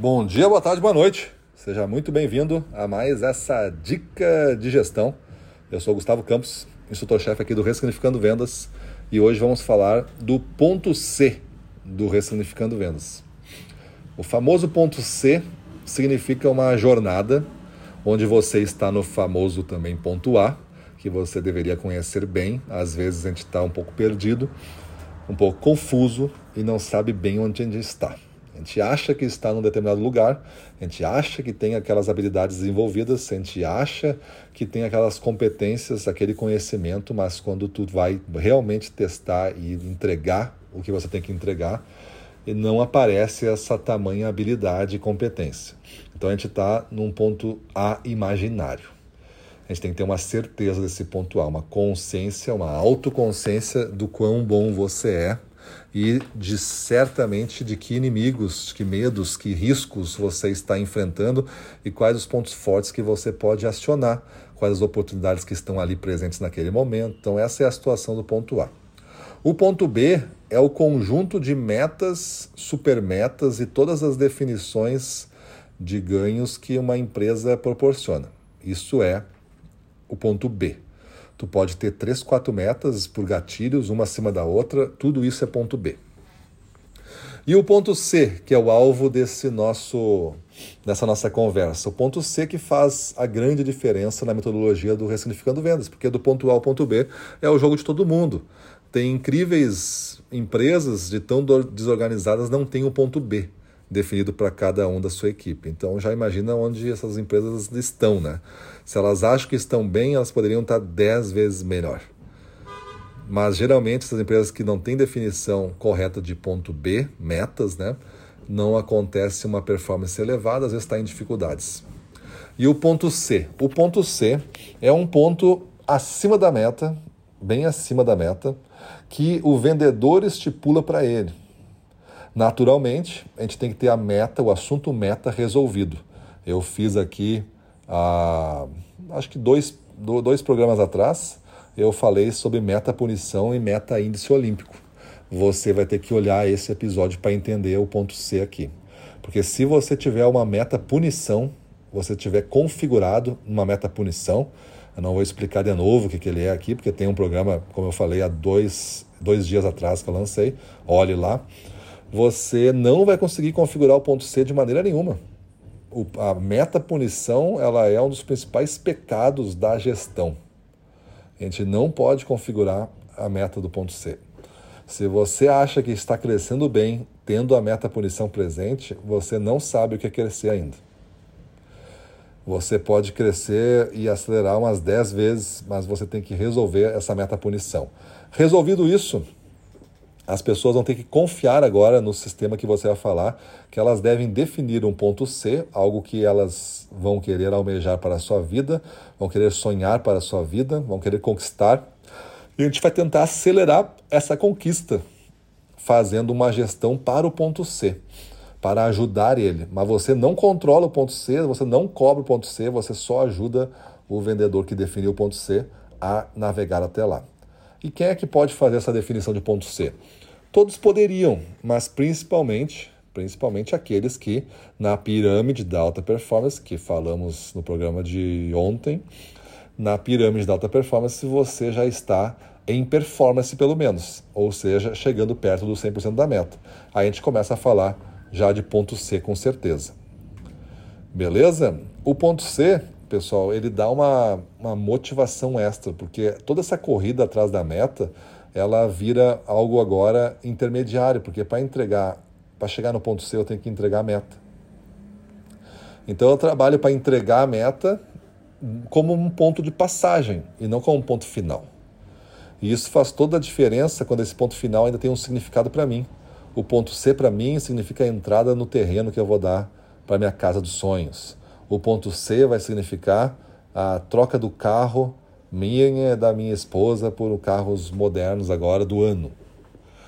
Bom dia, boa tarde, boa noite. Seja muito bem-vindo a mais essa dica de gestão. Eu sou Gustavo Campos, instrutor-chefe aqui do Ressignificando Vendas, e hoje vamos falar do ponto C do Ressignificando Vendas. O famoso ponto C significa uma jornada onde você está no famoso também ponto A, que você deveria conhecer bem. Às vezes a gente está um pouco perdido, um pouco confuso e não sabe bem onde a gente está. A gente acha que está num determinado lugar, a gente acha que tem aquelas habilidades desenvolvidas, a gente acha que tem aquelas competências, aquele conhecimento, mas quando tu vai realmente testar e entregar o que você tem que entregar, não aparece essa tamanha habilidade e competência. Então a gente está num ponto A imaginário. A gente tem que ter uma certeza desse ponto A, uma consciência, uma autoconsciência do quão bom você é e de certamente de que inimigos, que medos, que riscos você está enfrentando e quais os pontos fortes que você pode acionar, quais as oportunidades que estão ali presentes naquele momento. Então essa é a situação do ponto A. O ponto B é o conjunto de metas, supermetas e todas as definições de ganhos que uma empresa proporciona. Isso é o ponto B. Tu pode ter três, quatro metas por gatilhos, uma acima da outra, tudo isso é ponto B. E o ponto C, que é o alvo desse nosso, dessa nossa conversa. O ponto C que faz a grande diferença na metodologia do Ressignificando Vendas, porque do ponto A ao ponto B é o jogo de todo mundo. Tem incríveis empresas de tão desorganizadas não tem o ponto B definido para cada um da sua equipe. Então já imagina onde essas empresas estão, né? Se elas acham que estão bem, elas poderiam estar 10 vezes melhor. Mas geralmente essas empresas que não têm definição correta de ponto B, metas, né? Não acontece uma performance elevada, às vezes está em dificuldades. E o ponto C? O ponto C é um ponto acima da meta, bem acima da meta, que o vendedor estipula para ele. Naturalmente, a gente tem que ter a meta, o assunto meta resolvido. Eu fiz aqui, ah, acho que dois, dois programas atrás, eu falei sobre meta punição e meta índice olímpico. Você vai ter que olhar esse episódio para entender o ponto C aqui. Porque se você tiver uma meta punição, você tiver configurado uma meta punição, eu não vou explicar de novo o que, que ele é aqui, porque tem um programa, como eu falei, há dois, dois dias atrás que eu lancei. Olhe lá você não vai conseguir configurar o ponto C de maneira nenhuma. O, a meta punição ela é um dos principais pecados da gestão. A gente não pode configurar a meta do ponto C. Se você acha que está crescendo bem tendo a meta punição presente, você não sabe o que é crescer ainda. Você pode crescer e acelerar umas 10 vezes, mas você tem que resolver essa meta punição. Resolvido isso, as pessoas vão ter que confiar agora no sistema que você vai falar, que elas devem definir um ponto C, algo que elas vão querer almejar para a sua vida, vão querer sonhar para a sua vida, vão querer conquistar. E a gente vai tentar acelerar essa conquista, fazendo uma gestão para o ponto C, para ajudar ele. Mas você não controla o ponto C, você não cobra o ponto C, você só ajuda o vendedor que definiu o ponto C a navegar até lá. E quem é que pode fazer essa definição de ponto C? Todos poderiam, mas principalmente, principalmente aqueles que na pirâmide da alta performance, que falamos no programa de ontem, na pirâmide da alta performance você já está em performance pelo menos, ou seja, chegando perto do 100% da meta. Aí a gente começa a falar já de ponto C com certeza. Beleza? O ponto C pessoal, ele dá uma, uma motivação extra, porque toda essa corrida atrás da meta, ela vira algo agora intermediário, porque para entregar, para chegar no ponto C, eu tenho que entregar a meta. Então eu trabalho para entregar a meta como um ponto de passagem e não como um ponto final. E isso faz toda a diferença quando esse ponto final ainda tem um significado para mim. O ponto C para mim significa a entrada no terreno que eu vou dar para minha casa dos sonhos. O ponto C vai significar a troca do carro minha da minha esposa por carros modernos agora do ano.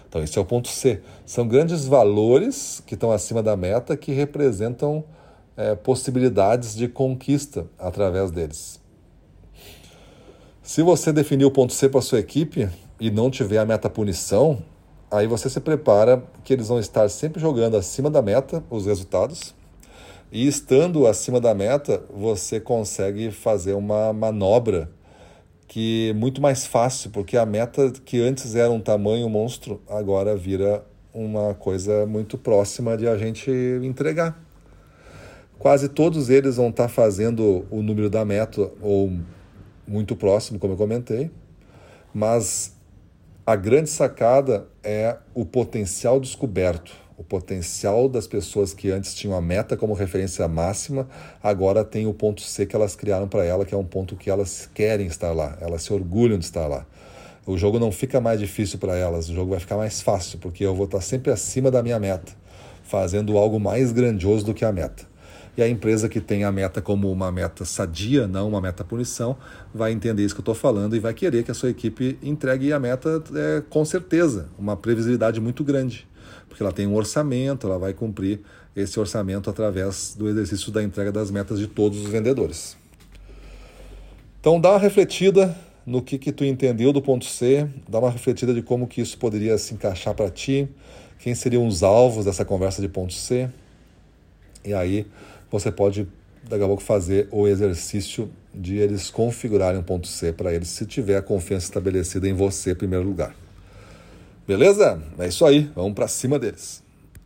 Então, esse é o ponto C. São grandes valores que estão acima da meta que representam é, possibilidades de conquista através deles. Se você definir o ponto C para sua equipe e não tiver a meta punição, aí você se prepara que eles vão estar sempre jogando acima da meta os resultados E estando acima da meta, você consegue fazer uma manobra que é muito mais fácil, porque a meta que antes era um tamanho monstro, agora vira uma coisa muito próxima de a gente entregar. Quase todos eles vão estar fazendo o número da meta ou muito próximo, como eu comentei, mas a grande sacada é o potencial descoberto o potencial das pessoas que antes tinham a meta como referência máxima, agora tem o ponto C que elas criaram para ela, que é um ponto que elas querem estar lá, elas se orgulham de estar lá. O jogo não fica mais difícil para elas, o jogo vai ficar mais fácil, porque eu vou estar sempre acima da minha meta, fazendo algo mais grandioso do que a meta. E a empresa que tem a meta como uma meta sadia, não uma meta punição, vai entender isso que eu estou falando e vai querer que a sua equipe entregue a meta é, com certeza, uma previsibilidade muito grande porque ela tem um orçamento, ela vai cumprir esse orçamento através do exercício da entrega das metas de todos os vendedores. Então dá uma refletida no que, que tu entendeu do ponto C, dá uma refletida de como que isso poderia se encaixar para ti, quem seriam os alvos dessa conversa de ponto C, e aí você pode daqui a pouco fazer o exercício de eles configurarem um ponto C para eles, se tiver a confiança estabelecida em você em primeiro lugar. Beleza? É isso aí, vamos para cima deles.